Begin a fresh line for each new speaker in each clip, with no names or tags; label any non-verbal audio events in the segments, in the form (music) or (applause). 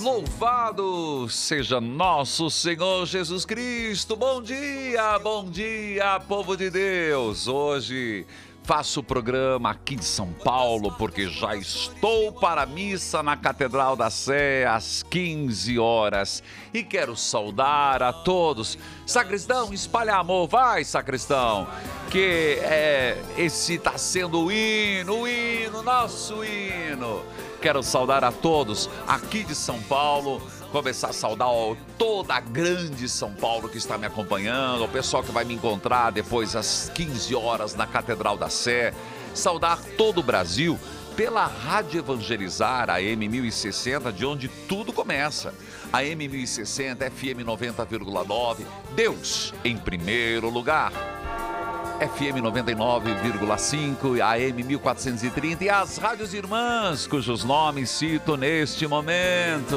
Louvado seja nosso Senhor Jesus Cristo. Bom dia, bom dia, povo de Deus. Hoje faço o programa aqui de São Paulo porque já estou para a missa na Catedral da Sé às 15 horas e quero saudar a todos. Sacristão, espalha amor, vai, sacristão. Que é, esse está sendo o hino, o hino, nosso hino. Quero saudar a todos aqui de São Paulo começar a saudar ó, toda a grande São Paulo que está me acompanhando, o pessoal que vai me encontrar depois às 15 horas na Catedral da Sé, saudar todo o Brasil pela Rádio Evangelizar, a M1060, de onde tudo começa. A M1060, FM 90,9, Deus em primeiro lugar. FM 99,5, AM 1430 e as rádios irmãs, cujos nomes cito neste momento.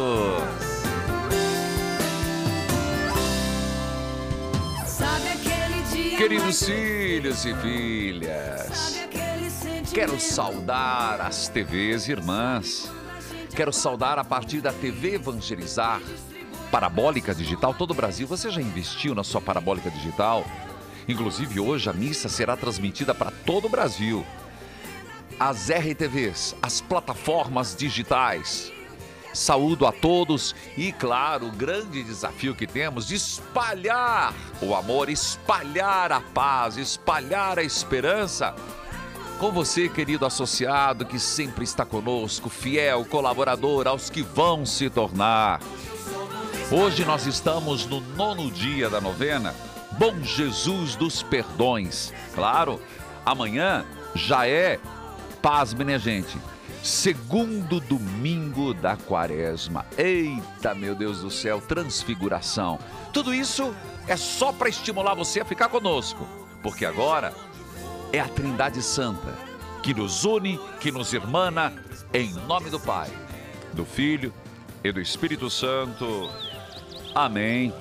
Queridos filhos e filhas, quero saudar as TVs irmãs. Quero saudar a partir da TV Evangelizar, parabólica digital. Todo o Brasil, você já investiu na sua parabólica digital? Inclusive, hoje a missa será transmitida para todo o Brasil. As RTVs, as plataformas digitais. Saúdo a todos e, claro, o grande desafio que temos de espalhar o amor, espalhar a paz, espalhar a esperança. Com você, querido associado, que sempre está conosco, fiel, colaborador, aos que vão se tornar. Hoje nós estamos no nono dia da novena Bom Jesus dos Perdões. Claro, amanhã já é, pasme, né, gente? Segundo domingo da quaresma. Eita, meu Deus do céu, transfiguração. Tudo isso é só para estimular você a ficar conosco, porque agora é a Trindade Santa que nos une, que nos irmana, em nome do Pai, do Filho e do Espírito Santo. Amém.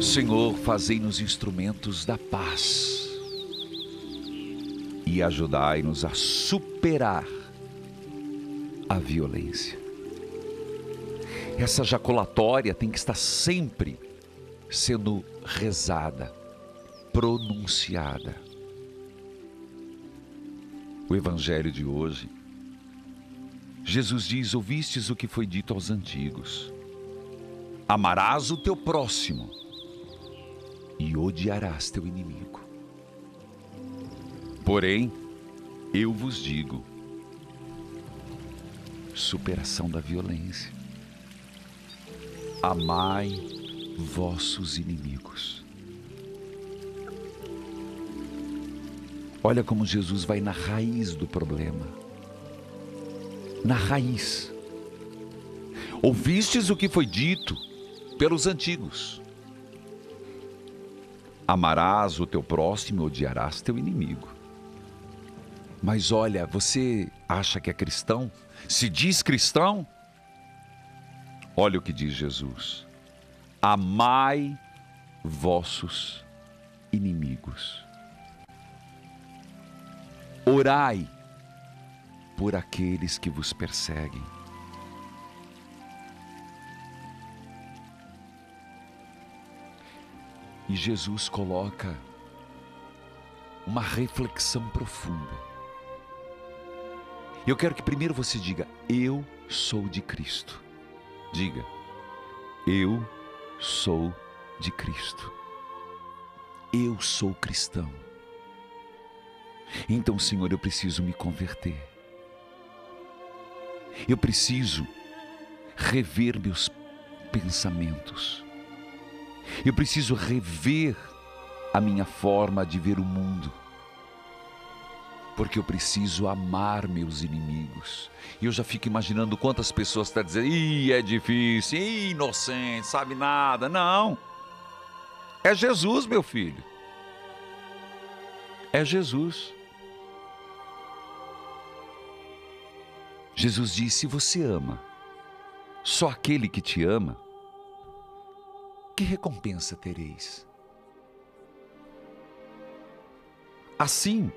Senhor, fazei-nos instrumentos da paz e ajudai-nos a superar a violência. Essa jaculatória tem que estar sempre sendo rezada, pronunciada. O Evangelho de hoje, Jesus diz: Ouvistes o que foi dito aos antigos: Amarás o teu próximo e odiarás teu inimigo. Porém, eu vos digo: superação da violência. Amai vossos inimigos. Olha como Jesus vai na raiz do problema. Na raiz. Ouvistes o que foi dito pelos antigos. Amarás o teu próximo e odiarás teu inimigo. Mas olha, você acha que é cristão? Se diz cristão? Olha o que diz Jesus: Amai vossos inimigos. Orai por aqueles que vos perseguem. E Jesus coloca uma reflexão profunda. Eu quero que primeiro você diga: Eu sou de Cristo. Diga: Eu sou de Cristo. Eu sou cristão. Então, Senhor, eu preciso me converter. Eu preciso rever meus pensamentos. Eu preciso rever a minha forma de ver o mundo. Porque eu preciso amar meus inimigos. E eu já fico imaginando quantas pessoas estão dizendo: ih, é difícil, ih, inocente, sabe nada. Não. É Jesus, meu filho. É Jesus. Jesus disse: Você ama, só aquele que te ama que recompensa tereis? Assim,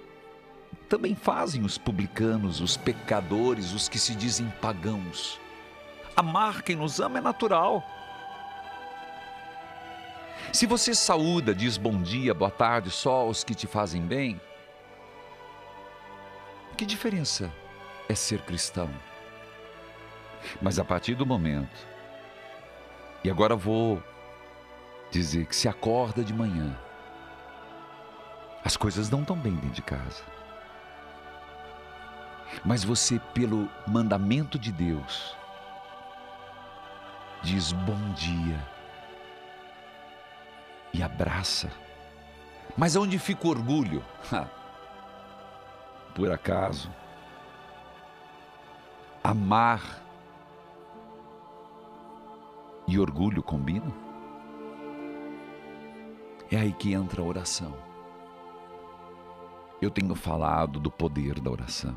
também fazem os publicanos, os pecadores, os que se dizem pagãos. Amar quem nos ama é natural. Se você saúda, diz bom dia, boa tarde só aos que te fazem bem, que diferença é ser cristão? Mas a partir do momento, e agora vou dizer que se acorda de manhã, as coisas não estão bem dentro de casa. Mas você, pelo mandamento de Deus, diz bom dia e abraça. Mas onde fica o orgulho? Por acaso, amar e orgulho combinam? É aí que entra a oração. Eu tenho falado do poder da oração.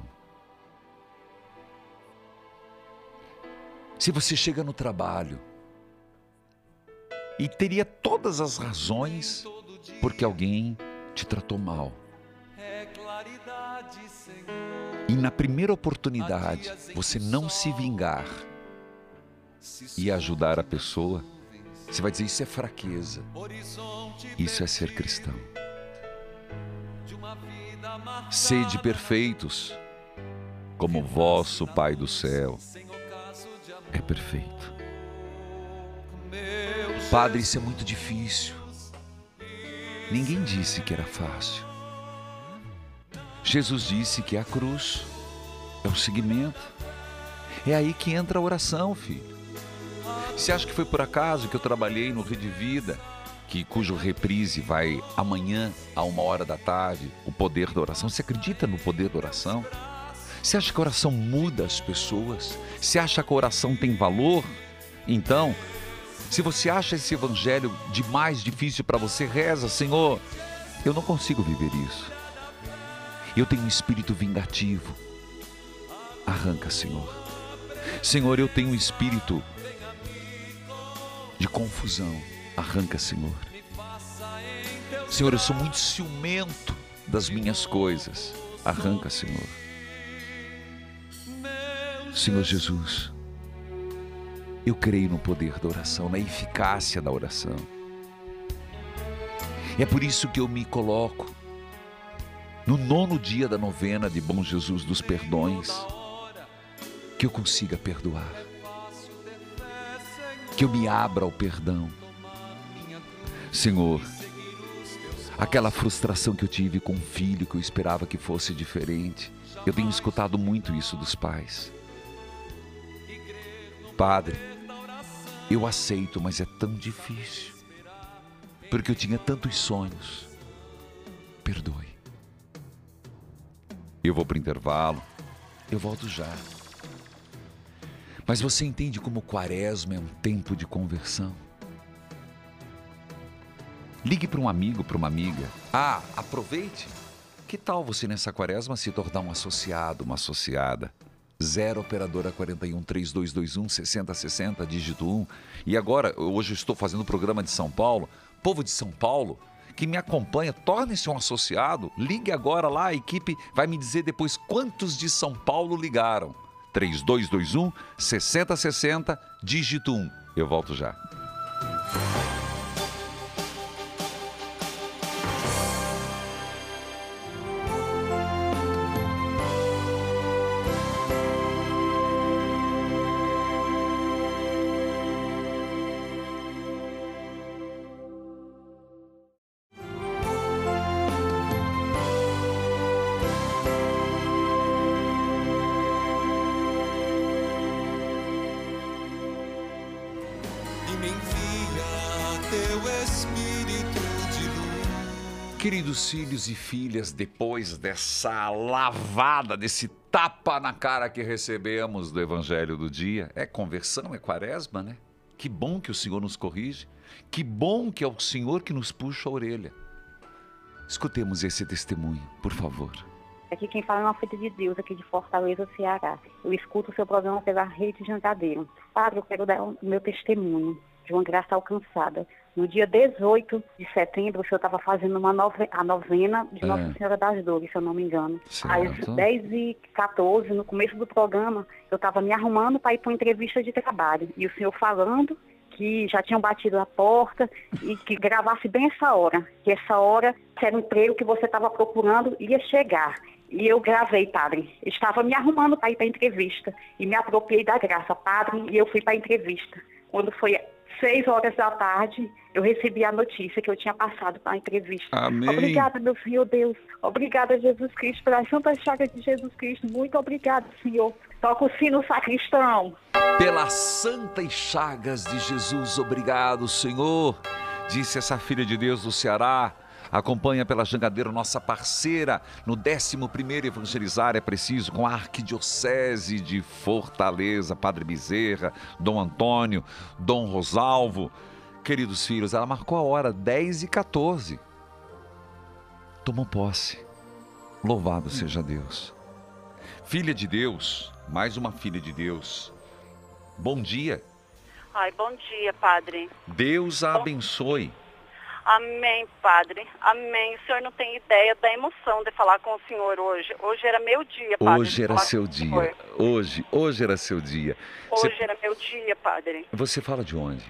Se você chega no trabalho e teria todas as razões porque alguém te tratou mal. E na primeira oportunidade você não se vingar e ajudar a pessoa, você vai dizer isso é fraqueza. Isso é ser cristão. Sede perfeitos, como vosso Pai do céu é perfeito. Padre, isso é muito difícil. Ninguém disse que era fácil. Jesus disse que a cruz é o seguimento. É aí que entra a oração, filho. Você acha que foi por acaso que eu trabalhei no Rede Vida, que cujo reprise vai amanhã a uma hora da tarde, o poder da oração? Você acredita no poder da oração? Você acha que a oração muda as pessoas? Você acha que a oração tem valor? Então, se você acha esse evangelho demais difícil para você, reza, Senhor, eu não consigo viver isso. Eu tenho um espírito vingativo. Arranca, Senhor. Senhor, eu tenho um espírito de confusão. Arranca, Senhor. Senhor, eu sou muito ciumento das minhas coisas. Arranca, Senhor. Senhor Jesus, eu creio no poder da oração, na eficácia da oração. É por isso que eu me coloco no nono dia da novena de Bom Jesus dos Perdões, que eu consiga perdoar, que eu me abra ao perdão. Senhor, aquela frustração que eu tive com um filho que eu esperava que fosse diferente, eu tenho escutado muito isso dos pais. Padre, eu aceito, mas é tão difícil. Porque eu tinha tantos sonhos. Perdoe. Eu vou para o intervalo. Eu volto já. Mas você entende como quaresma é um tempo de conversão? Ligue para um amigo, para uma amiga. Ah, aproveite. Que tal você nessa quaresma se tornar um associado, uma associada? 0 operadora 41 3221 6060, dígito 1. E agora, hoje eu estou fazendo o programa de São Paulo. Povo de São Paulo, que me acompanha, torne-se um associado. Ligue agora lá, a equipe vai me dizer depois quantos de São Paulo ligaram. 3221 6060, dígito 1. Eu volto já. Queridos filhos e filhas, depois dessa lavada, desse tapa na cara que recebemos do Evangelho do dia, é conversão, é quaresma, né? Que bom que o Senhor nos corrige, que bom que é o Senhor que nos puxa a orelha. Escutemos esse testemunho, por favor.
Aqui quem fala é uma filha de Deus, aqui de Fortaleza, Ceará. Eu escuto o seu programa pela rede Jangadeiro. Padre, eu quero dar o meu testemunho. de uma graça alcançada. No dia 18 de setembro, o senhor estava fazendo uma nove, a novena de
É.
Nossa Senhora das Dores, se eu não me engano. Às
Certo.
10 e 14 no começo do programa, eu estava me arrumando para ir para uma entrevista de trabalho. E o senhor falando que já tinham batido a porta e que gravasse bem essa hora. Que essa hora, que era um emprego que você estava procurando, ia chegar. E eu gravei, padre. Estava me arrumando para ir para a entrevista. E me apropriei da graça, padre, e eu fui para a entrevista. Quando foi seis horas da tarde, eu recebi a notícia que eu tinha passado para a entrevista.
Amém.
Obrigada, meu Senhor Deus. Obrigada, Jesus Cristo, pelas santas chagas de Jesus Cristo. Muito obrigada, Senhor. Toca o sino, sacristão.
Pelas santas chagas de Jesus, obrigado, Senhor. Disse essa filha de Deus do Ceará. Acompanha pela Jangadeira nossa parceira no 11º Evangelizar é Preciso com a Arquidiocese de Fortaleza, Padre Bezerra, Dom Antônio, Dom Rosalvo. Queridos filhos, ela marcou a hora 10 e 14. Tomou posse. Louvado seja Deus. Filha de Deus, mais uma filha de Deus. Bom dia.
Ai, bom dia, padre.
Deus a abençoe.
Amém, padre. Amém. O senhor não tem ideia da emoção de falar com o senhor hoje. Hoje era meu dia, padre.
Hoje era seu dia. Hoje, hoje era seu dia.
Hoje
Você,
era meu dia, padre.
você fala de onde?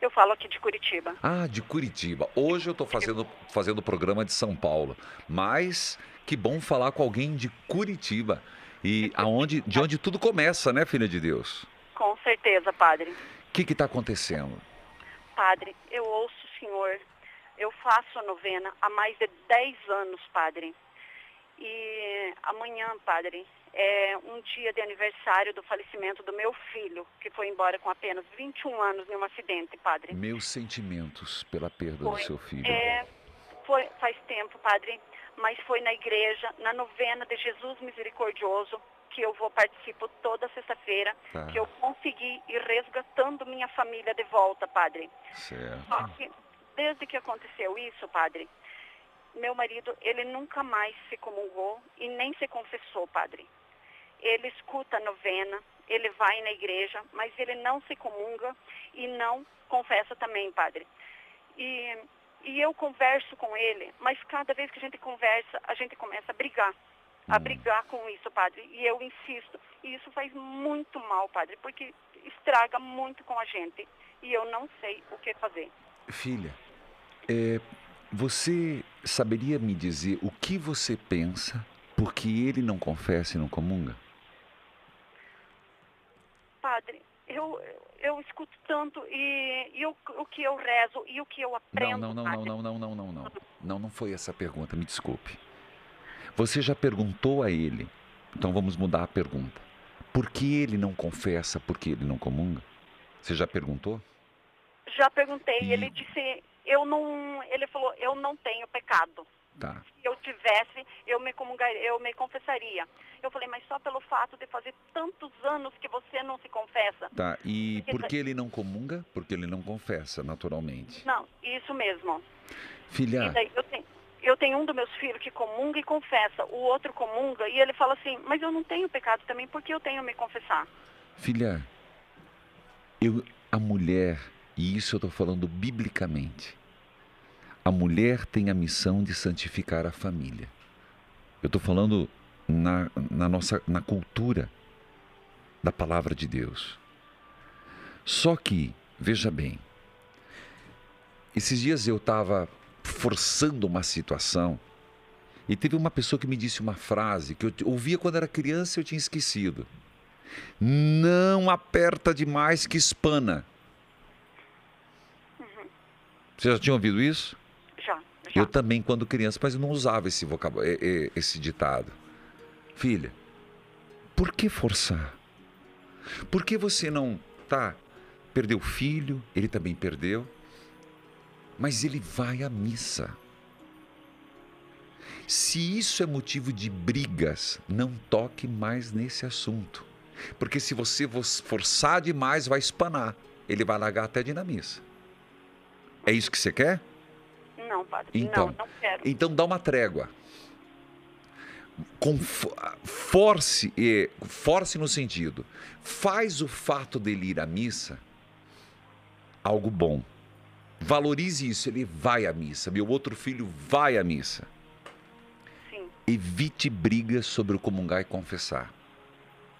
Eu falo aqui de Curitiba.
Ah, de Curitiba. Hoje eu estou fazendo fazendo o programa de São Paulo, mas que bom falar com alguém de Curitiba e aonde, de onde tudo começa, né, filha de Deus?
Com certeza, padre.
O que está acontecendo?
Padre, eu ouço o senhor. Eu faço a novena há mais de 10 anos, padre. E amanhã, padre, é um dia de aniversário do falecimento do meu filho, que foi embora com apenas 21 anos em um acidente, padre.
Meus sentimentos pela perda do
Foi.
seu filho.
É, foi, faz tempo, padre, mas foi na igreja, na novena de Jesus Misericordioso, que eu vou participo toda sexta-feira,
Tá.
que eu consegui ir resgatando minha família de volta, padre.
Certo.
Só que desde que aconteceu isso, padre, meu marido, ele nunca mais se comungou e nem se confessou, padre. Ele escuta a novena, ele vai na igreja, mas ele não se comunga e não confessa também, padre. E, e eu converso com ele, mas cada vez que a gente conversa, a gente começa a brigar. A brigar com isso, padre. E eu insisto. E isso faz muito mal, padre, porque estraga muito com a gente. E eu não sei o que fazer.
Filha, é, você saberia me dizer o que você pensa porque ele não confessa e não comunga?
Padre, eu, eu escuto tanto e, e o, o que eu rezo e o que eu aprendo.
Não, não, não, não, não, não, não, não, não. Não, foi essa pergunta, me desculpe. Você já perguntou a ele, então vamos mudar a pergunta. Por que ele não confessa, por que ele não comunga? Você já perguntou?
Já perguntei,
E-
ele disse, eu não. Ele falou, eu não tenho pecado.
Tá.
Se eu tivesse, eu me comungaria, eu me confessaria. Eu falei, mas só pelo fato de fazer tantos anos que você não se confessa.
Tá. E por
tá-
que ele não comunga? Porque ele não confessa, naturalmente.
Não, isso mesmo.
Filha,
daí eu tenho, eu tenho um dos meus filhos que comunga e confessa, o outro comunga e ele fala assim, mas eu não tenho pecado também, porque eu tenho me confessar.
filha, eu, a mulher, e isso eu estou falando biblicamente, a mulher tem a missão de santificar a família. Eu estou falando na, na nossa na cultura da palavra de Deus. Só que, veja bem, esses dias eu estava forçando uma situação e teve uma pessoa que me disse uma frase que eu ouvia quando era criança e eu tinha esquecido. Não aperta demais que espana. Você já tinha ouvido isso? Eu também, quando criança, mas eu não usava esse vocabulário, esse ditado. Filha, por que forçar? Por que você não, tá, perdeu o filho, ele também perdeu, mas ele vai à missa. Se isso é motivo de brigas, não toque mais nesse assunto. Porque se você forçar demais, vai espanar. Ele vai largar até de ir na missa. É isso que você quer?
Não, padre,
Então,
não, não quero.
Então dá uma trégua. Com, force, eh, force no sentido, faz o fato dele ir à missa algo bom. Valorize isso. Ele vai à missa. Meu outro filho vai à missa.
Sim.
Evite brigas sobre o comungar e confessar.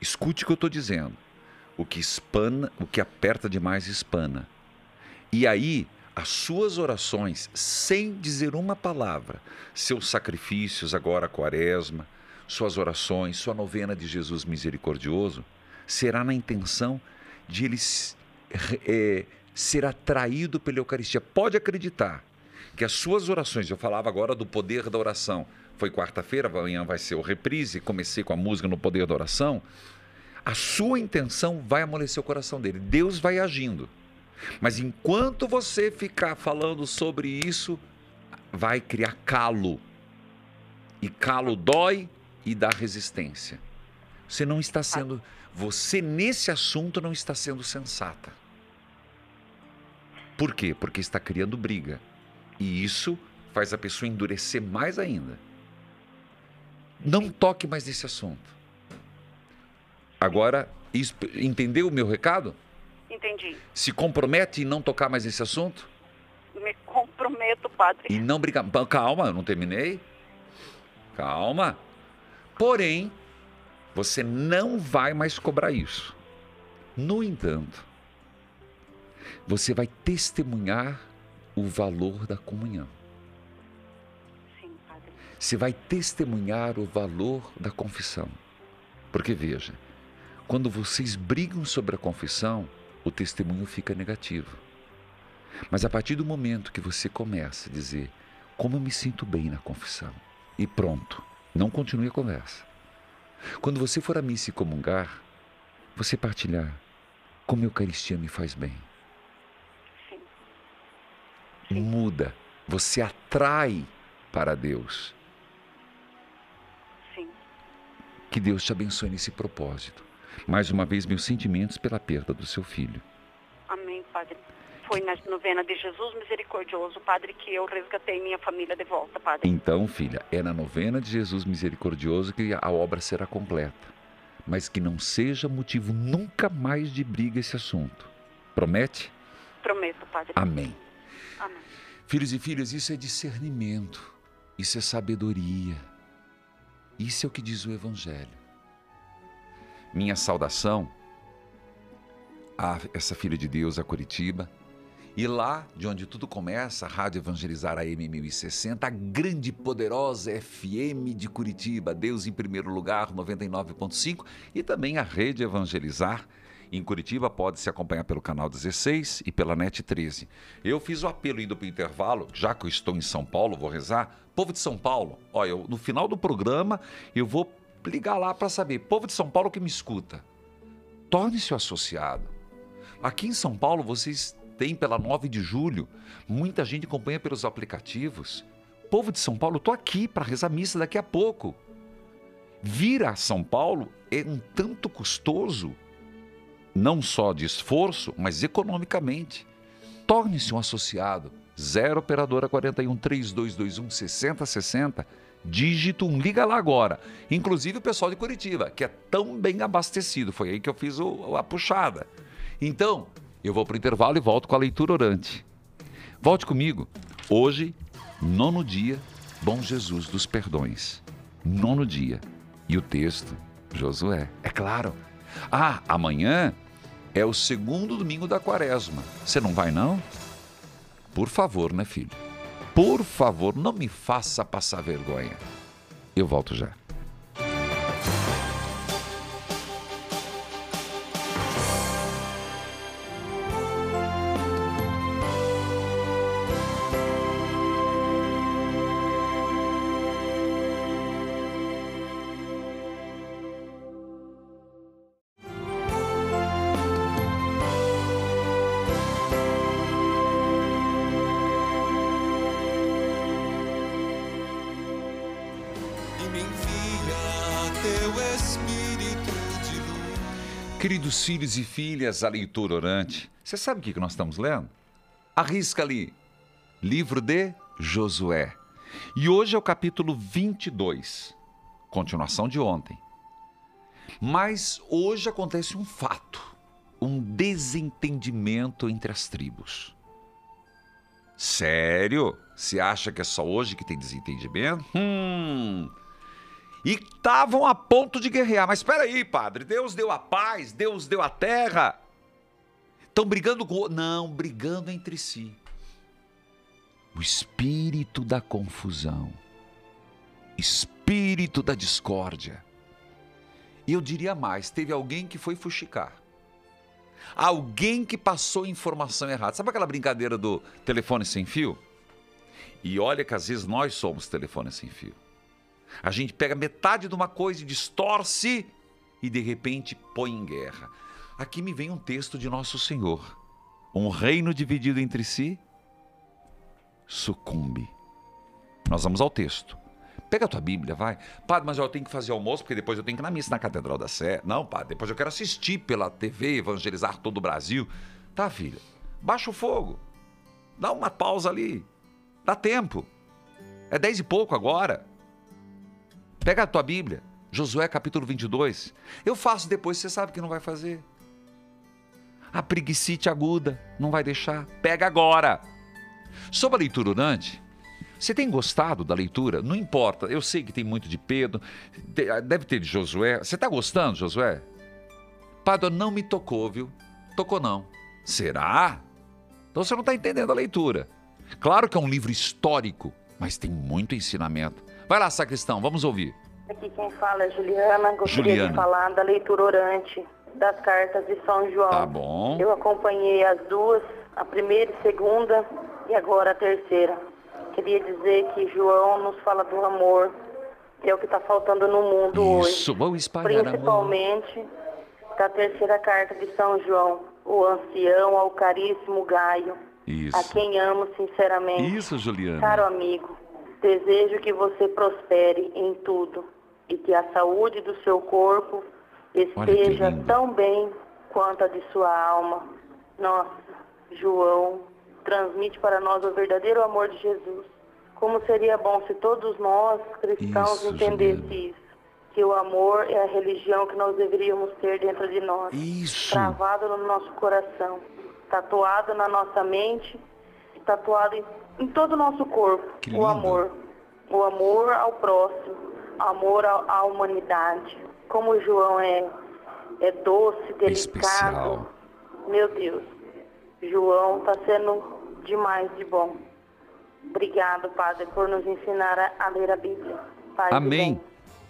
Escute o que eu estou dizendo. O que espana, o que aperta demais espana. E aí, as suas orações, sem dizer uma palavra, seus sacrifícios agora a quaresma, suas orações, sua novena de Jesus misericordioso, será na intenção de ele é, ser atraído pela Eucaristia. Pode acreditar que as suas orações, eu falava agora do poder da oração, foi quarta-feira, amanhã vai ser o reprise, comecei com a música no poder da oração. A sua intenção vai amolecer o coração dele. Deus vai agindo. Mas enquanto você ficar falando sobre isso, vai criar calo. E calo dói e dá resistência. Você não está sendo, você nesse assunto não está sendo sensata. Por quê? Porque está criando briga. E isso faz a pessoa endurecer mais ainda. Não toque mais nesse assunto. Agora, entendeu o meu recado?
Entendi.
Se compromete em não tocar mais nesse assunto?
Me comprometo, padre.
E não brigar. Calma, eu não terminei. Calma. Porém, você não vai mais cobrar isso. No entanto, você vai testemunhar o valor da comunhão.
Sim, padre.
Você vai testemunhar o valor da confissão. Porque veja, quando vocês brigam sobre a confissão, o testemunho fica negativo. Mas a partir do momento que você começa a dizer como eu me sinto bem na confissão, e pronto, não continue a conversa. Quando você for à missa e comungar, você partilhar como a Eucaristia me faz bem.
Sim.
Sim. Muda, você atrai para Deus.
Sim.
Que Deus te abençoe nesse propósito. Mais uma vez, meus sentimentos pela perda do seu filho.
Amém, Padre. Foi na novena de Jesus Misericordioso, Padre, que eu resgatei minha família de volta, Padre.
Então, filha, é na novena de Jesus Misericordioso que a obra será completa. Mas que não seja motivo nunca mais de briga esse assunto. Promete?
Prometo, Padre.
Amém.
Amém.
Filhos e filhas, isso é discernimento. Isso é sabedoria. Isso é o que diz o Evangelho minha saudação a essa filha de Deus, a Curitiba. E lá, de onde tudo começa, a Rádio Evangelizar AM 1060, a grande poderosa FM de Curitiba, Deus em primeiro lugar, 99.5, e também a Rede Evangelizar em Curitiba, pode se acompanhar pelo canal 16 e pela NET 13. Eu fiz o apelo indo para o intervalo, já que eu estou em São Paulo, vou rezar. Povo de São Paulo, olha, no final do programa eu vou ligar lá para saber. Povo de São Paulo que me escuta, torne-se associado. Aqui em São Paulo, vocês têm pela 9 de julho, muita gente acompanha pelos aplicativos. Povo de São Paulo, estou aqui para rezar missa daqui a pouco. Vir a São Paulo é um tanto custoso, não só de esforço, mas economicamente. Torne-se um associado. 0 Operadora 41 3221 6060 dígito 1, liga lá agora. Inclusive o pessoal de Curitiba, que é tão bem abastecido. Foi aí que eu fiz o, a puxada. Então, eu vou para o intervalo e volto com a leitura orante. Volte comigo. Hoje, nono dia, Bom Jesus dos Perdões. Nono dia. E o texto, Josué. É claro. Ah, amanhã é o segundo domingo da quaresma. Você não vai, não? Por favor, né, filho? Por favor, não me faça passar vergonha. Eu volto já. Queridos filhos e filhas, a leitura orante. Você sabe o que nós estamos lendo? Arrisca ali. Livro de Josué. E hoje é o capítulo 22, continuação de ontem. Mas hoje acontece um fato. um desentendimento entre as tribos. Sério? Você acha que é só hoje que tem desentendimento? Hum. E estavam a ponto de guerrear. Mas espera aí, padre. Deus deu a paz, Deus deu a terra. Estão brigando com. Não, brigando entre si. O espírito da confusão, espírito da discórdia. E eu diria mais: teve alguém que foi fuxicar. Alguém que passou informação errada. Sabe aquela brincadeira do telefone sem fio? E olha que às vezes nós somos telefone sem fio. A gente pega metade de uma coisa e distorce e de repente põe em guerra. Aqui me vem um texto de Nosso Senhor. Um reino dividido entre si sucumbe. Nós vamos ao texto. Pega a tua Bíblia, vai. Padre, mas eu tenho que fazer almoço porque depois eu tenho que ir na missa na Catedral da Sé. Não, padre, depois eu quero assistir pela TV, evangelizar todo o Brasil. Tá, filha? Baixa o fogo. Dá uma pausa ali. Dá tempo. É dez e pouco agora. Pega a tua Bíblia, Josué capítulo 22. Eu faço depois, você sabe que não vai fazer. A preguicite aguda, não vai deixar. Pega agora. Sobre a leitura orante, você tem gostado da leitura? Não importa, eu sei que tem muito de Pedro, deve ter de Josué. Você está gostando, Josué? Padre, não me tocou, viu? Tocou não. Será? Então você não está entendendo a leitura. Claro que é um livro histórico, mas tem muito ensinamento. Vai lá, sacristão, vamos ouvir.
Aqui quem fala é Juliana. Gostaria
Juliana.
de falar da leitura orante das cartas de São João.
Tá bom.
Eu acompanhei as duas, a primeira e segunda, e agora a terceira. Queria dizer que João nos fala do amor, que é o que está faltando no mundo
Isso,
hoje.
vamos espalhar amor.
Principalmente da terceira carta de São João, o ancião ao caríssimo Gaio, a
Isso.
quem amo sinceramente.
Isso, Juliana.
Caro amigo, desejo que você prospere em tudo e que a saúde do seu corpo esteja tão bem quanto a de sua alma. Nossa, João, transmite para nós o verdadeiro amor de Jesus. Como seria bom se todos nós, cristãos,
Isso,
isso. Que o amor é a religião que nós deveríamos ter dentro de nós
Isso.
travado no nosso coração, tatuado na nossa mente tatuado em, em todo o nosso corpo.
Que
o
lindo.
amor. O amor ao próximo, amor à, humanidade. Como o João é, é doce, delicado.
especial.
Meu Deus. João está sendo demais de bom. Obrigado, Padre, por nos ensinar a, a ler a Bíblia. Paz
Amém.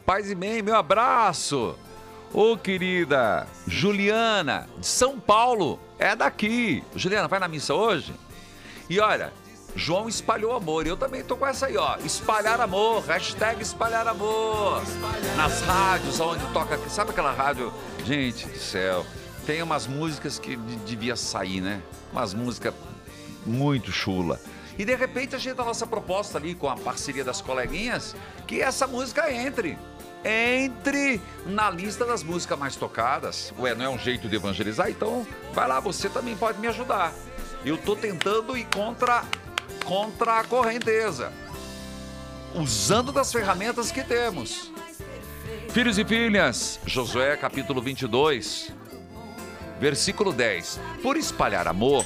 Paz e bem, meu abraço. Ô querida Juliana, de São Paulo, é daqui. Juliana, vai na missa hoje? E olha, João espalhou amor. E eu também tô com essa aí, ó. Espalhar amor, hashtag espalhar amor. Nas rádios, onde toca. Sabe aquela rádio? Gente do céu, tem umas músicas que de- devia sair, né? Umas músicas muito chula. E de repente a gente a nossa proposta ali com a parceria das coleguinhas, que essa música entre. Entre na lista das músicas mais tocadas. Ué, não é um jeito de evangelizar? Então, vai lá, você também pode me ajudar. Eu tô tentando ir contra, contra a correnteza. Usando das ferramentas que temos. Filhos e filhas, Josué capítulo 22, versículo 10. Por espalhar amor,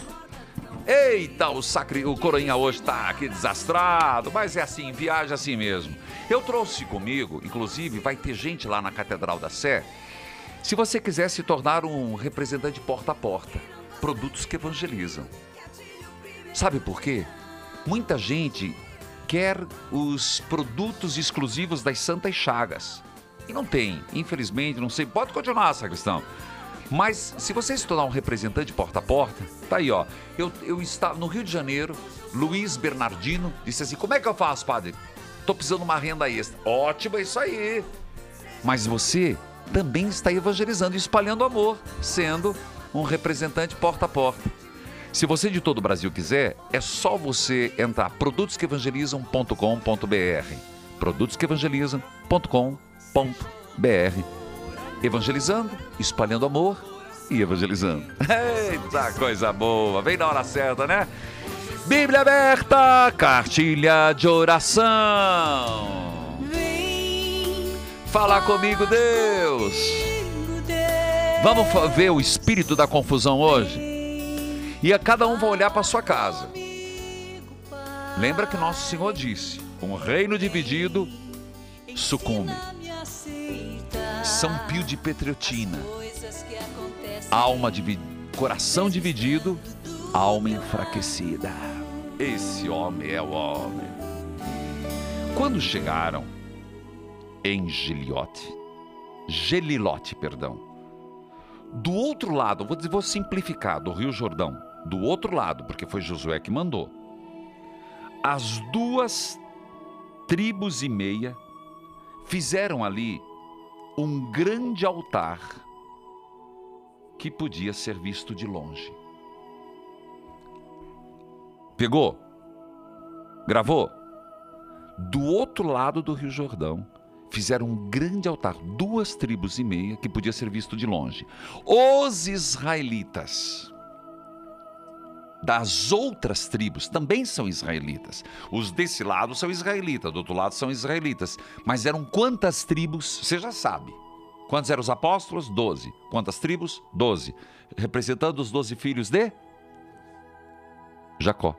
Eita, o, sacri... o coroinha hoje tá aqui desastrado, mas é assim, viaja assim mesmo. Eu trouxe comigo, inclusive vai ter gente lá na Catedral da Sé. Se você quiser se tornar um representante porta a porta, produtos que evangelizam. Sabe por quê? Muita gente quer os produtos exclusivos das Santas Chagas. E não tem, infelizmente, não sei. Pode continuar, sacristão. Mas se você se tornar um representante porta a porta, tá aí, ó. Eu, eu estava no Rio de Janeiro, Luiz Bernardino disse assim: Como é que eu faço, padre? Tô precisando de uma renda extra. Ótimo, é isso aí. Mas você também está evangelizando espalhando amor, sendo um representante porta a porta. Se você de todo o Brasil quiser, é só você entrar produtosquevangelizam.com.br. produtosquevangelizam.com.br. Evangelizando, espalhando amor e evangelizando. (laughs) Eita, coisa boa! Vem na hora certa, né? Bíblia aberta, cartilha de oração. Fala comigo, Deus. Vamos ver o espírito da confusão hoje? E a cada um vai olhar para sua casa. Lembra que nosso Senhor disse: um reino dividido sucumbe. São Pio de Petreutina. Alma divi- coração dividido, alma enfraquecida. Esse homem é o homem. Quando chegaram em Giliote, Gelilote, perdão, do outro lado, vou, vou simplificar, do Rio Jordão, do outro lado, porque foi Josué que mandou, as duas tribos e meia fizeram ali um grande altar que podia ser visto de longe. Pegou? Gravou? Do outro lado do Rio Jordão, fizeram um grande altar, duas tribos e meia, que podia ser visto de longe. Os israelitas das outras tribos também são israelitas. Os desse lado são israelitas, do outro lado são israelitas. Mas eram quantas tribos? Você já sabe. Quantos eram os apóstolos? Doze. Quantas tribos? Doze. Representando os doze filhos de Jacó.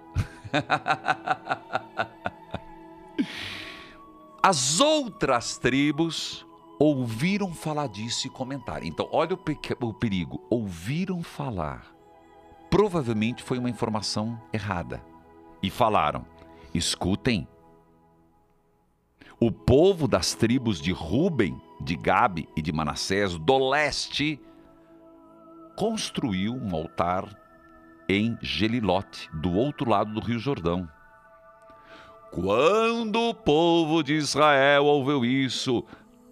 (laughs) As outras tribos ouviram falar disso e comentaram. Então, olha o, perigo. Ouviram falar. Provavelmente foi uma informação errada. E falaram: escutem. O povo das tribos de Ruben, de Gabe e de Manassés, do leste, construiu um altar em Gelilote, do outro lado do Rio Jordão. Quando o povo de Israel ouviu isso,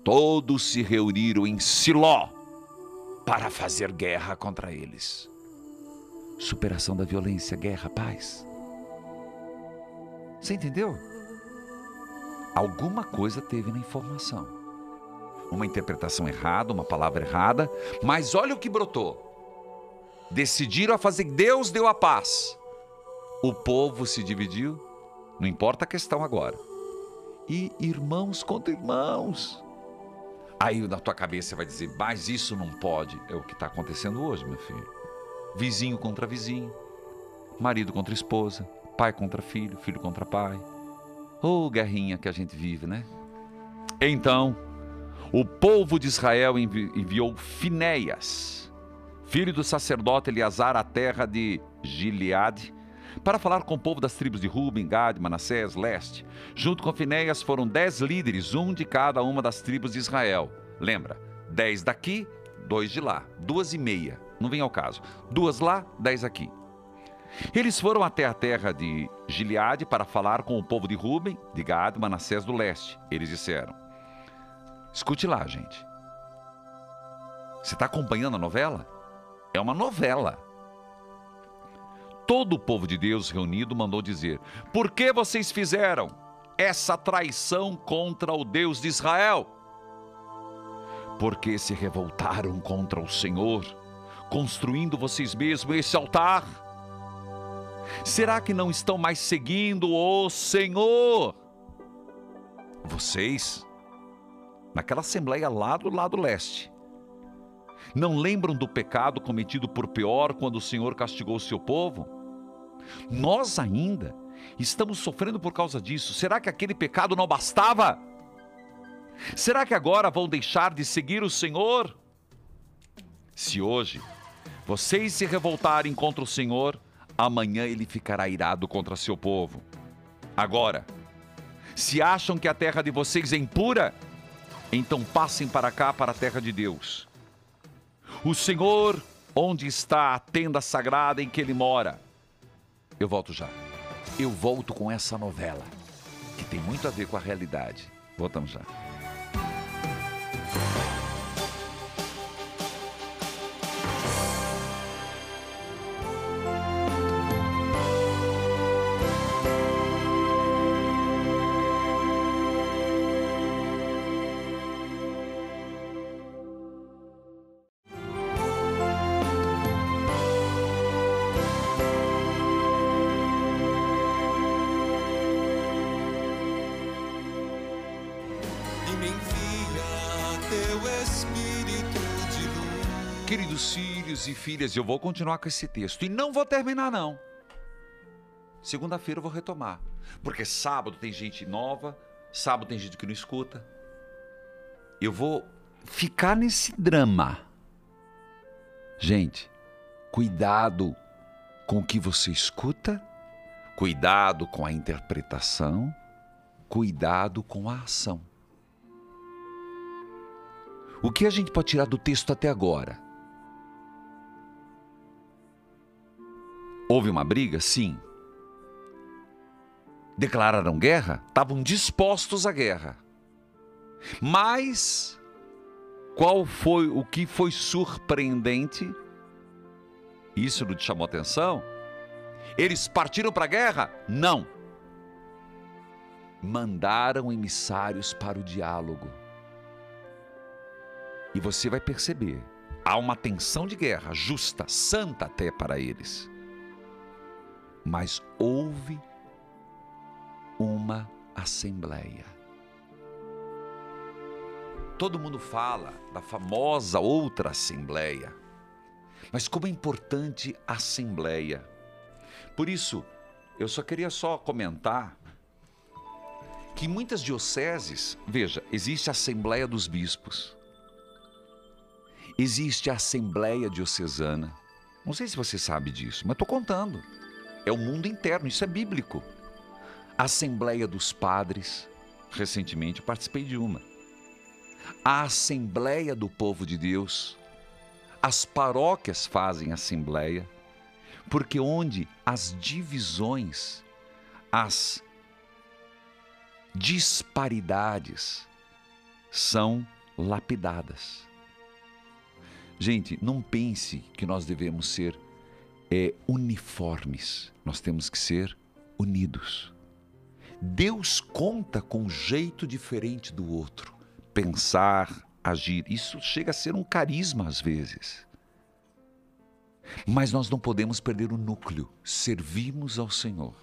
todos se reuniram em Siló para fazer guerra contra eles. Superação da violência, guerra, paz. Você entendeu? Alguma coisa teve na informação. Uma interpretação errada, uma palavra errada, mas olha o que brotou. Decidiram a fazer, Deus deu a paz. O povo se dividiu, não importa a questão agora. E irmãos contra irmãos. Aí na tua cabeça vai dizer, mas isso não pode. É o que está acontecendo hoje, meu filho. Vizinho contra vizinho, marido contra esposa, pai contra filho, filho contra pai. Ô guerrinha que a gente vive, né? Então, o povo de Israel envi- enviou Finéias, filho do sacerdote Eleazar, à terra de Gileade, para falar com o povo das tribos de Ruben, Gad, Manassés, Leste. Junto com Finéias foram dez líderes, um de cada uma das tribos de Israel. Lembra? Dez daqui, dois de lá. Duas e meia. Não vem ao caso. Duas lá, dez aqui. Eles foram até a terra de Gileade para falar com o povo de Ruben, de Gad, Manassés do leste. Eles disseram: Escute lá, gente. Você está acompanhando a novela? É uma novela. Todo o povo de Deus reunido mandou dizer: Por que vocês fizeram essa traição contra o Deus de Israel? Porque se revoltaram contra o Senhor, construindo vocês mesmos esse altar. Será que não estão mais seguindo o Senhor? Vocês, naquela assembleia lá do lado leste, não lembram do pecado cometido por Peor quando o Senhor castigou o seu povo? Nós ainda estamos sofrendo por causa disso. Será que aquele pecado não bastava? Será que agora vão deixar de seguir o Senhor? Se hoje vocês se revoltarem contra o Senhor, amanhã ele ficará irado contra seu povo. Agora, se acham que a terra de vocês é impura, então passem para cá, para a terra de Deus. O Senhor, onde está a tenda sagrada em que ele mora? Eu volto já. Eu volto com essa novela, que tem muito a ver com a realidade. Voltamos já. Filhos e filhas, eu vou continuar com esse texto e não vou terminar não. Segunda-feira eu vou retomar, porque sábado tem gente nova, sábado tem gente que não escuta. Eu vou ficar nesse drama. Gente, cuidado com o que você escuta, cuidado com a interpretação, cuidado com a ação. O que a gente pode tirar do texto até agora? Houve uma briga? Sim. Declararam guerra? Estavam dispostos à guerra. Mas qual foi o que foi surpreendente? Isso não te chamou atenção? Eles partiram para a guerra? Não. Mandaram emissários para o diálogo. E você vai perceber, há uma tensão de guerra justa, santa até para eles. Mas houve uma assembleia. Todo mundo fala da famosa outra assembleia. Mas como é importante a assembleia. Por isso, eu só queria só comentar que muitas dioceses, veja, existe a Assembleia dos Bispos, existe a Assembleia Diocesana. Não sei se você sabe disso, mas estou contando. É o mundo interno, isso é bíblico. A Assembleia dos Padres, recentemente participei de uma. A Assembleia do Povo de Deus. As paróquias fazem assembleia, porque onde as divisões, as disparidades são lapidadas. Gente, não pense que nós devemos ser é, uniformes, nós temos que ser unidos. Deus conta com um jeito diferente do outro, pensar, agir. Isso chega a ser um carisma às vezes. Mas nós não podemos perder o núcleo, servimos ao Senhor.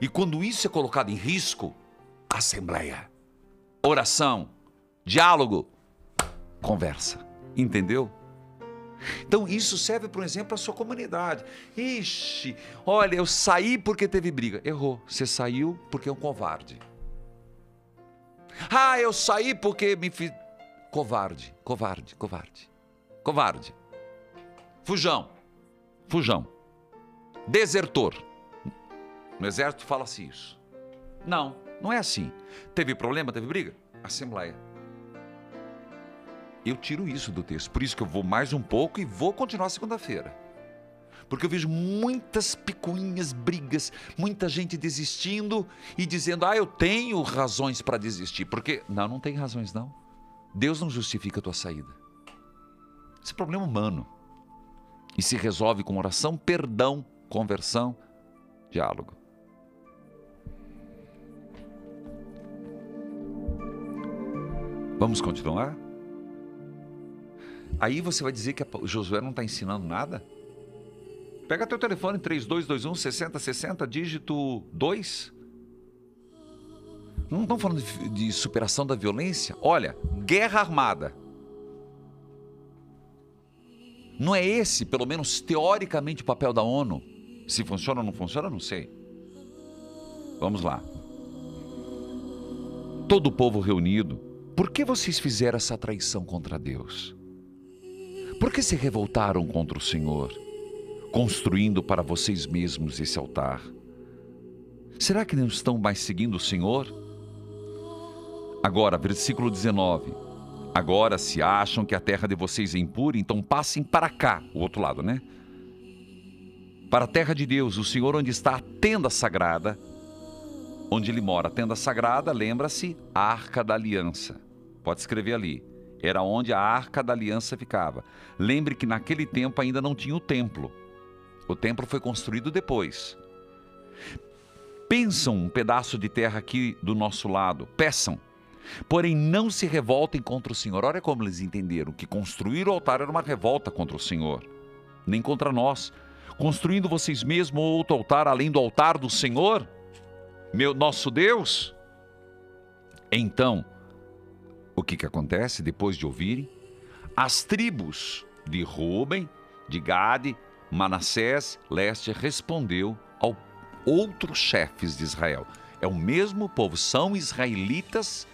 E quando isso é colocado em risco, assembleia, oração, diálogo, conversa. Entendeu? Então isso serve para um exemplo para a sua comunidade. Ixi, olha, eu saí porque teve briga. Errou. Você saiu porque é um covarde. Ah, eu saí porque me fiz. Covarde, covarde, covarde. Covarde. Fujão. Fujão. Desertor. No exército fala-se isso. Não, não é assim. Teve problema, teve briga? Assembleia. Eu tiro isso do texto. Por isso que eu vou mais um pouco e vou continuar segunda-feira. Porque eu vejo muitas picuinhas, brigas, muita gente desistindo e dizendo: "Ah, eu tenho razões para desistir". Porque não, não tem razões não. Deus não justifica a tua saída. Esse é problema humano. E se resolve com oração, perdão, conversão, diálogo. Vamos continuar? Aí você vai dizer que o Josué não está ensinando nada? Pega teu telefone 3221 6060, dígito 2. Não estão falando de, de superação da violência? Olha, guerra armada. Não é esse, pelo menos teoricamente, o papel da ONU? Se funciona ou não funciona, não sei. Vamos lá. Todo o povo reunido, por que vocês fizeram essa traição contra Deus? Por que se revoltaram contra o Senhor, construindo para vocês mesmos esse altar? Será que não estão mais seguindo o Senhor? Agora, versículo 19. Agora, se acham que a terra de vocês é impura, então passem para cá, o outro lado, né? Para a terra de Deus, o Senhor, onde está a tenda sagrada, onde ele mora. A tenda sagrada, lembra-se, a arca da aliança. Pode escrever ali era onde a arca da aliança ficava. Lembre que naquele tempo ainda não tinha o templo. O templo foi construído depois. Pensam um pedaço de terra aqui do nosso lado, peçam. Porém, não se revoltem contra o Senhor. Olha como eles entenderam que construir o altar era uma revolta contra o Senhor, nem contra nós. Construindo vocês mesmos outro altar além do altar do Senhor, meu nosso Deus. Então, o que, que acontece depois de ouvirem? As tribos de Ruben, de Gade, Manassés, Leste, respondeu ao outros chefes de Israel. É o mesmo povo, são israelitas,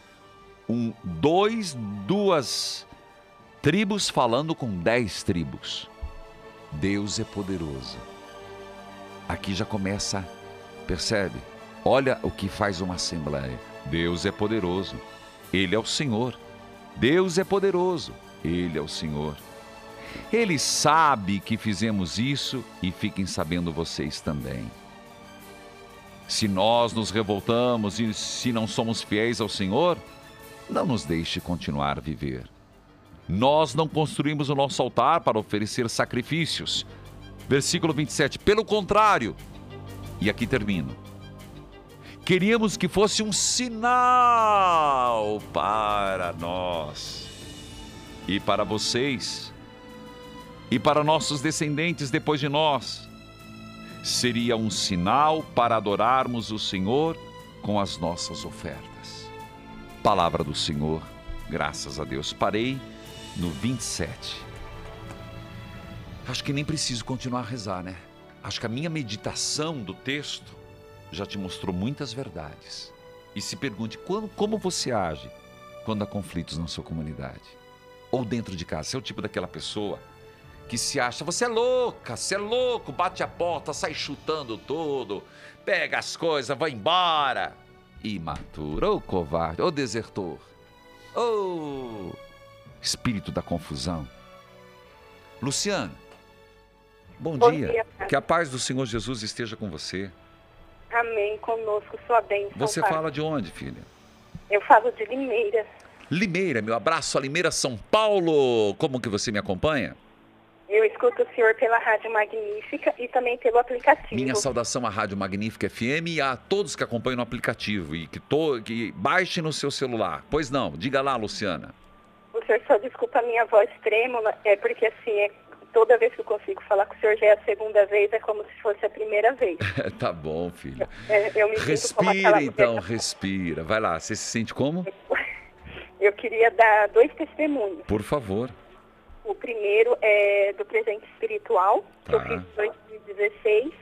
um, dois, duas tribos falando com dez tribos. Deus é poderoso. Aqui já começa, percebe? Olha o que faz uma assembleia. Deus é poderoso. Ele é o Senhor. Deus é poderoso. Ele é o Senhor. Ele sabe que fizemos isso e fiquem sabendo vocês também. Se nós nos revoltamos e se não somos fiéis ao Senhor, não nos deixe continuar a viver. Nós não construímos o nosso altar para oferecer sacrifícios. Versículo 27. Pelo contrário, e aqui termino. Queríamos que fosse um sinal para nós e para vocês e para nossos descendentes depois de nós. Seria um sinal para adorarmos o Senhor com as nossas ofertas. Palavra do Senhor, graças a Deus. Parei no 27. Acho que nem preciso continuar a rezar, né? Acho que a minha meditação do texto já te mostrou muitas verdades. E se pergunte quando, como você age quando há conflitos na sua comunidade ou dentro de casa. Você é o tipo daquela pessoa que se acha, você é louca, você é louco, bate a porta, sai chutando tudo, pega as coisas, vai embora. Imaturo, ou covarde, ou desertor, ou espírito da confusão. Luciana, bom, bom dia. dia que a paz do Senhor Jesus esteja com você.
Amém, conosco, sua bênção.
Você pai. fala de onde, filha?
Eu falo de Limeira.
Limeira, meu abraço a Limeira, São Paulo. Como que você me acompanha?
Eu escuto o senhor pela Rádio Magnífica e também pelo aplicativo.
Minha saudação à Rádio Magnífica FM e a todos que acompanham no aplicativo e que, to, que baixe no seu celular. Pois não, diga lá, Luciana.
O senhor só desculpa a minha voz trêmula, é porque assim, é, toda vez que eu consigo falar com o senhor já é a segunda vez, é como se fosse a primeira vez. (laughs)
tá bom, filha.
É, eu me
respira então, respira. Vai lá, você se sente como? (laughs)
Eu queria dar dois testemunhos.
Por favor.
O primeiro é do presente espiritual, que eu tá. fiz em 2016.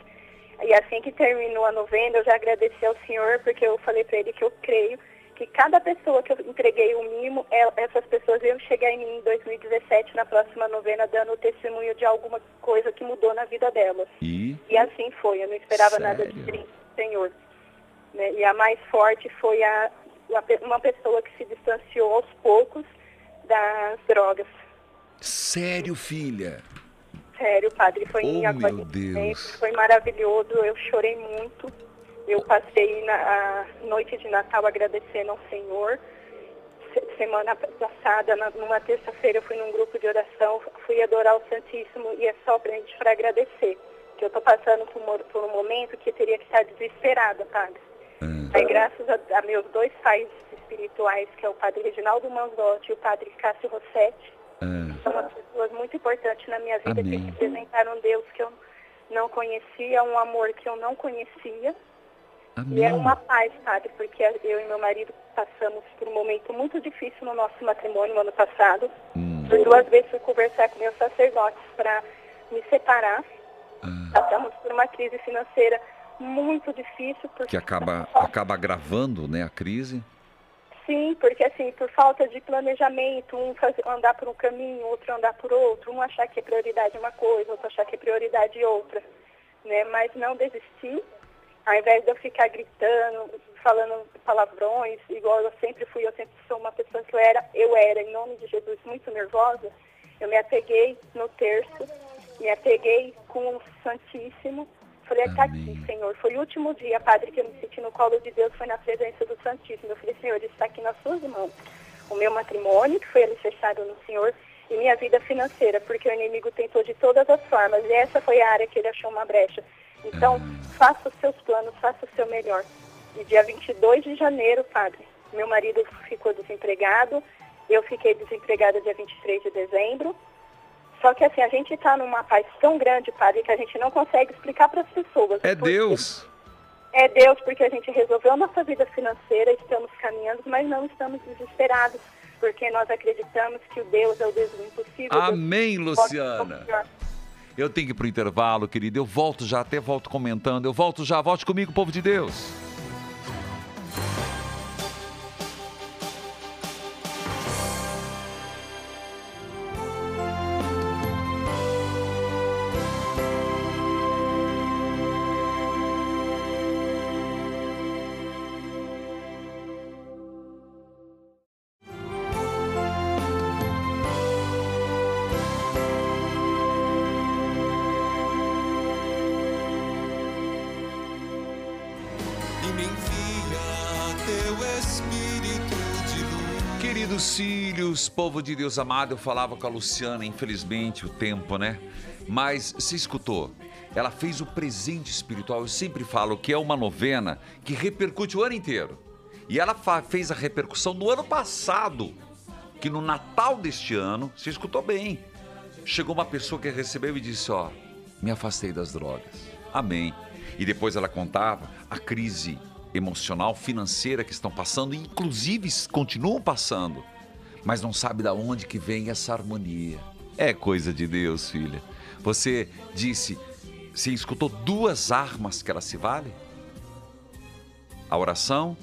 E assim que terminou a novena, eu já agradeci ao Senhor, porque eu falei para ele que eu creio que cada pessoa que eu entreguei o mimo, é, essas pessoas iam chegar em mim em 2017, na próxima novena, dando testemunho de alguma coisa que mudou na vida delas.
E,
e assim foi, eu não esperava Sério? nada diferente do Senhor. Né? E a mais forte foi a, uma pessoa que se distanciou aos poucos das drogas.
Sério, filha?
Sério, padre, foi
oh,
em
Deus.
foi maravilhoso, eu chorei muito. Eu passei na noite de Natal agradecendo ao Senhor. Semana passada, numa terça-feira, eu fui num grupo de oração, fui adorar o Santíssimo e é só pra gente para agradecer. Que eu estou passando por, por, um momento que teria que estar desesperada, padre. Hum. Aí, graças a, a, meus dois pais espirituais, que é o padre Reginaldo Manzotti e o padre Cássio Rossetti,
hum.
são as pessoas muito importantes na minha vida
Amém.
que representaram Deus que eu não conhecia, um amor que eu não conhecia.
Amém.
E é uma paz, padre, porque eu e meu marido passamos por um momento muito difícil no nosso matrimônio no ano passado.
Hum.
Por duas vezes fui conversar com meus sacerdotes para me separar.
Ah.
Passamos por uma crise financeira muito difícil.
Porque que acaba, (laughs) acaba agravando né, a crise?
Sim, porque assim, por falta de planejamento, um fazer, andar por um caminho, outro andar por outro, um achar que é prioridade uma coisa, outro achar que é prioridade outra. Né? Mas não desistir, ao invés de eu ficar gritando, falando palavrões, igual eu sempre fui, eu sempre sou uma pessoa que eu era, eu era, em nome de Jesus, muito nervosa, eu me apeguei no terço, me apeguei com o Santíssimo, falei, está aqui, Senhor. Foi o último dia, Padre, que eu me senti no colo de Deus, foi na presença do Santíssimo. Eu falei, Senhor, está aqui nas suas mãos. O meu matrimônio, que foi alicerçado no Senhor, e minha vida financeira, porque o inimigo tentou de todas as formas. E essa foi a área que ele achou uma brecha. Então, faça os seus planos, faça o seu melhor. E dia 22 de janeiro, Padre, meu marido ficou desempregado, eu fiquei desempregada dia 23 de dezembro. Só que assim, a gente está numa paz tão grande, padre, que a gente não consegue explicar para as pessoas.
É Deus.
É Deus, porque a gente resolveu nossa vida financeira, estamos caminhando, mas não estamos desesperados. porque nós acreditamos que o Deus é o Deus do impossível.
Amém,
Deus
Luciana. Eu tenho que ir pro intervalo, querido. Eu volto já, até volto comentando. Eu volto já, volte comigo, povo de Deus. Filhos, povo de Deus amado, eu falava com a Luciana, infelizmente, o tempo, né? Mas se escutou, ela fez o presente espiritual. Eu sempre falo que é uma novena que repercute o ano inteiro. E ela fez a repercussão no ano passado, que no Natal deste ano, se escutou bem. Chegou uma pessoa que recebeu e disse: Ó, me afastei das drogas. Amém. E depois ela contava a crise emocional, financeira que estão passando, e inclusive continuam passando, mas não sabe da onde que vem essa harmonia. É coisa de Deus, filha. Você disse, você escutou duas armas que ela se vale? A oração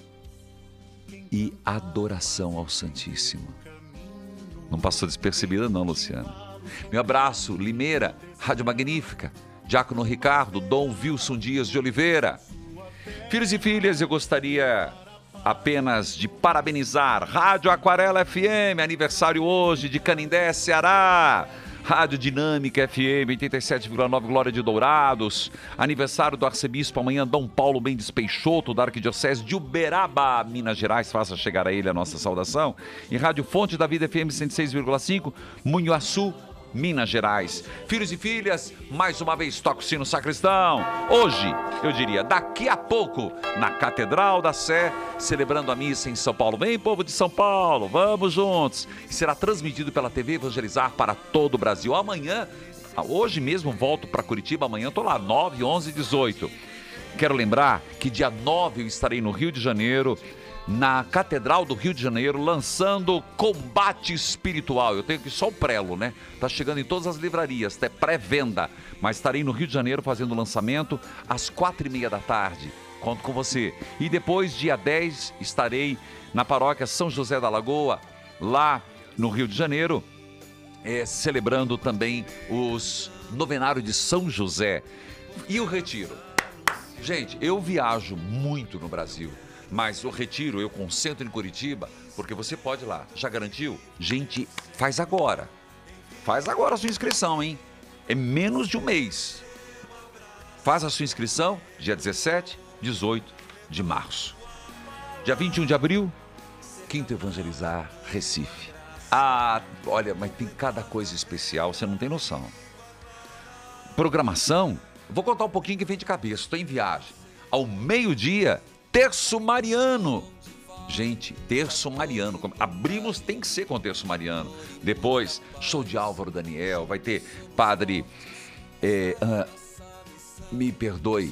e adoração ao Santíssimo. Não passou despercebida não, Luciana. Meu abraço, Limeira, Rádio Magnífica, Diácono Ricardo, Dom Wilson Dias de Oliveira. Filhos e filhas, eu gostaria apenas de parabenizar Rádio Aquarela FM, aniversário hoje de Canindé, Ceará. Rádio Dinâmica FM 87,9 Glória de Dourados. Aniversário do arcebispo amanhã, Dom Paulo Mendes Peixoto, da Arquidiocese de Uberaba, Minas Gerais. Faça chegar a ele a nossa saudação. E Rádio Fonte da Vida FM 106,5, Munhuaçu, Minas Gerais. Filhos e filhas, mais uma vez toca o sino sacristão. Hoje, eu diria, daqui a pouco, na Catedral da Sé, celebrando a missa em São Paulo. Vem, povo de São Paulo, vamos juntos. Será transmitido pela TV Evangelizar para todo o Brasil. Amanhã, hoje mesmo, volto para Curitiba. Amanhã tô lá, 9, 11 18. Quero lembrar que dia 9 eu estarei no Rio de Janeiro, na Catedral do Rio de Janeiro, lançando Combate Espiritual. Eu tenho aqui só o prelo, né? Tá chegando em todas as livrarias, é pré-venda. Mas estarei no Rio de Janeiro fazendo o lançamento às quatro e meia da tarde. Conto com você. E depois, dia 10, estarei na paróquia São José da Lagoa, lá no Rio de Janeiro, é, celebrando também os novenários de São José. E o retiro? Gente, eu viajo muito no Brasil, mas o retiro eu concentro em Curitiba, porque você pode ir lá. Já garantiu? Gente, faz agora. Faz agora a sua inscrição, hein? É menos de um mês. Faz a sua inscrição dia 17, 18 de março. Dia 21 de abril, Quinto Evangelizar, Recife. Ah, olha, mas tem cada coisa especial, você não tem noção. Programação, vou contar um pouquinho que vem de cabeça, estou em viagem. Ao meio-dia, Terço Mariano. Gente, Terço Mariano. Abrimos, tem que ser com Terço Mariano. Depois, show de Álvaro Daniel, vai ter Padre. é, ah, me perdoe,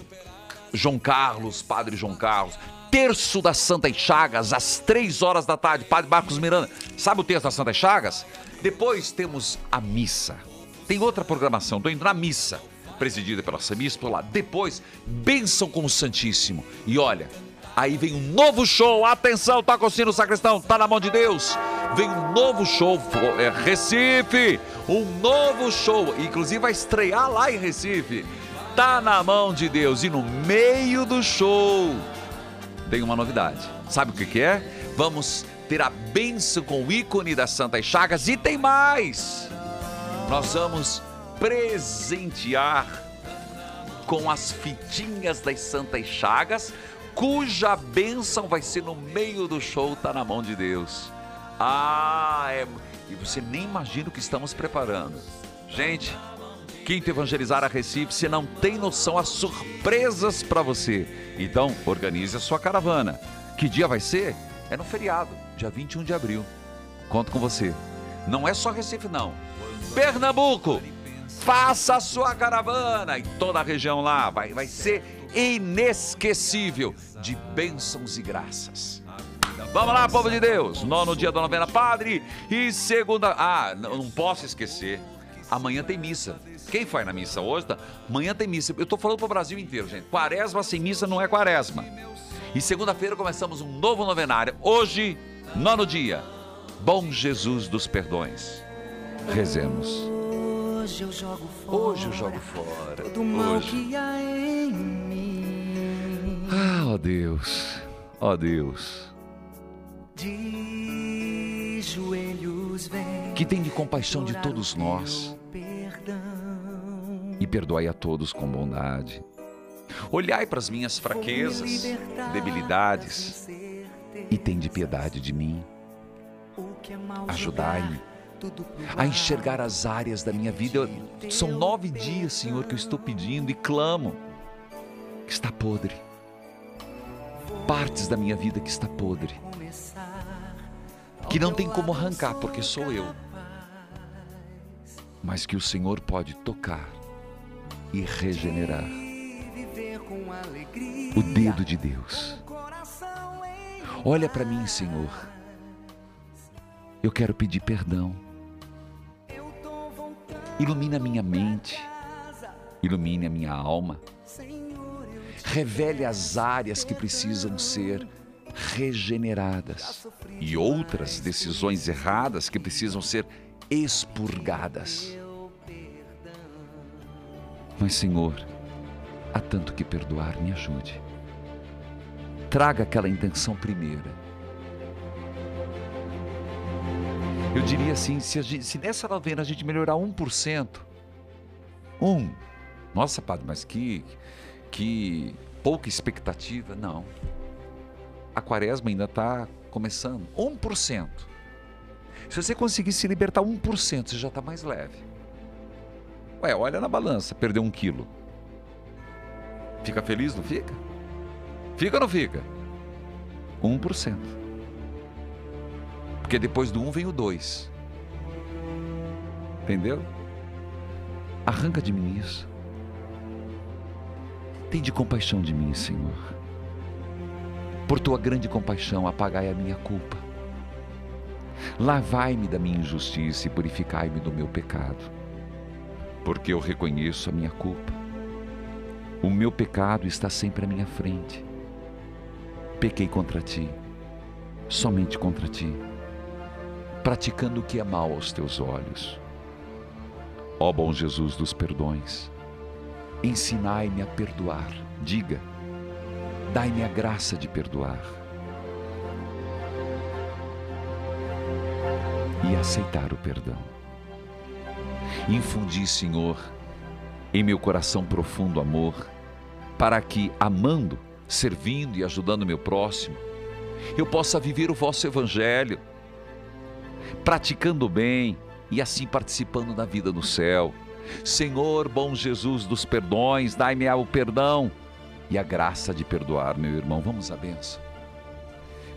João Carlos, Padre João Carlos. Terço das Santas Chagas, às três horas da tarde, Padre Marcos Miranda. Sabe o terço das Santas Chagas? Depois temos a missa. Tem outra programação, estou indo na missa, presidida pelo arcebispo lá. Depois, bênção com o Santíssimo. E olha, aí vem um novo show. Atenção, toca o sino, sacristão, tá na mão de Deus. Vem um novo show, é, Recife, um novo show. Inclusive vai estrear lá em Recife. Tá na mão de Deus. E no meio do show tem uma novidade. Sabe o que, que é? Vamos ter a bênção com o ícone das Santas Chagas e tem mais! Nós vamos presentear com as fitinhas das Santas Chagas, cuja bênção vai ser no meio do show, tá na mão de Deus. Ah, é. E você nem imagina o que estamos preparando. Gente, Quinto Evangelizar a Recife, você não tem noção as surpresas para você. Então, organize a sua caravana. Que dia vai ser? É no feriado, dia 21 de abril. Conto com você. Não é só Recife, não. Pernambuco, faça a sua caravana. E toda a região lá vai, vai ser inesquecível de bênçãos e graças. Vamos lá, povo de Deus. Nono dia da novena, Padre. E segunda. Ah, não, posso esquecer. Amanhã tem missa. Quem foi na missa hoje? Tá? Amanhã tem missa. Eu tô falando pro Brasil inteiro, gente. Quaresma sem missa não é quaresma. E segunda-feira começamos um novo novenário. Hoje, nono dia. Bom Jesus dos perdões. Rezemos.
Hoje eu jogo fora.
Hoje eu jogo fora.
Todo mal
Hoje.
que há em.
Ah, ó Deus. Ó Deus.
De joelhos vem.
Que tem de compaixão de todos nós. E perdoai a todos com bondade. Olhai para as minhas fraquezas, debilidades e tende piedade de mim. Ajudai-me a enxergar as áreas da minha vida. São nove dias, Senhor, que eu estou pedindo e clamo que está podre. Partes da minha vida que está podre. Que não tem como arrancar, porque sou eu. Mas que o Senhor pode tocar e regenerar. O dedo de Deus. Olha para mim, Senhor. Eu quero pedir perdão. Ilumina minha mente. Ilumine a minha alma. Revele as áreas que precisam ser regeneradas e outras decisões erradas que precisam ser expurgadas. Mas, Senhor, há tanto que perdoar, me ajude. Traga aquela intenção primeira. Eu diria assim: se, gente- se nessa novena a gente melhorar 1%, um, nossa, padre, mas que, que pouca expectativa. Não. A quaresma ainda está começando. 1%. Se você conseguir se libertar 1%, você já está mais leve. Ué, olha na balança, perdeu um quilo. Fica feliz, não fica? Fica ou não fica? 1%. Porque depois do 1 vem o 2. Entendeu? Arranca de mim isso. Tem de compaixão de mim, Senhor. Por tua grande compaixão, apagai a minha culpa. Lavai-me da minha injustiça e purificai-me do meu pecado. Porque eu reconheço a minha culpa. O meu pecado está sempre à minha frente. Pequei contra ti, somente contra ti, praticando o que é mal aos teus olhos. Ó bom Jesus dos perdões, ensinai-me a perdoar. Diga, dai-me a graça de perdoar e aceitar o perdão. Infundi, Senhor, em meu coração profundo amor, para que, amando, servindo e ajudando meu próximo, eu possa viver o vosso evangelho, praticando o bem e assim participando da vida no céu. Senhor, bom Jesus dos perdões, dai-me o perdão e a graça de perdoar, meu irmão. Vamos à benção.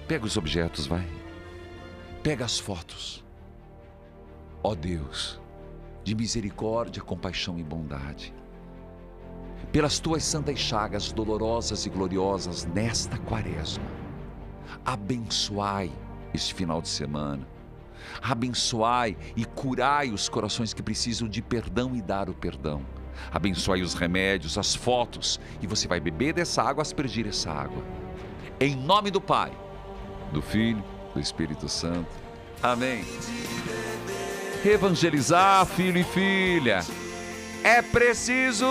Pega os objetos, vai. Pega as fotos. Ó Deus, de misericórdia, compaixão e bondade. Pelas tuas santas chagas dolorosas e gloriosas nesta quaresma, abençoai este final de semana. Abençoai e curai os corações que precisam de perdão e dar o perdão. Abençoai os remédios, as fotos, e você vai beber dessa água, aspergir essa água. Em nome do Pai, do Filho, do Espírito Santo. Amém. Evangelizar, filho e filha, é preciso.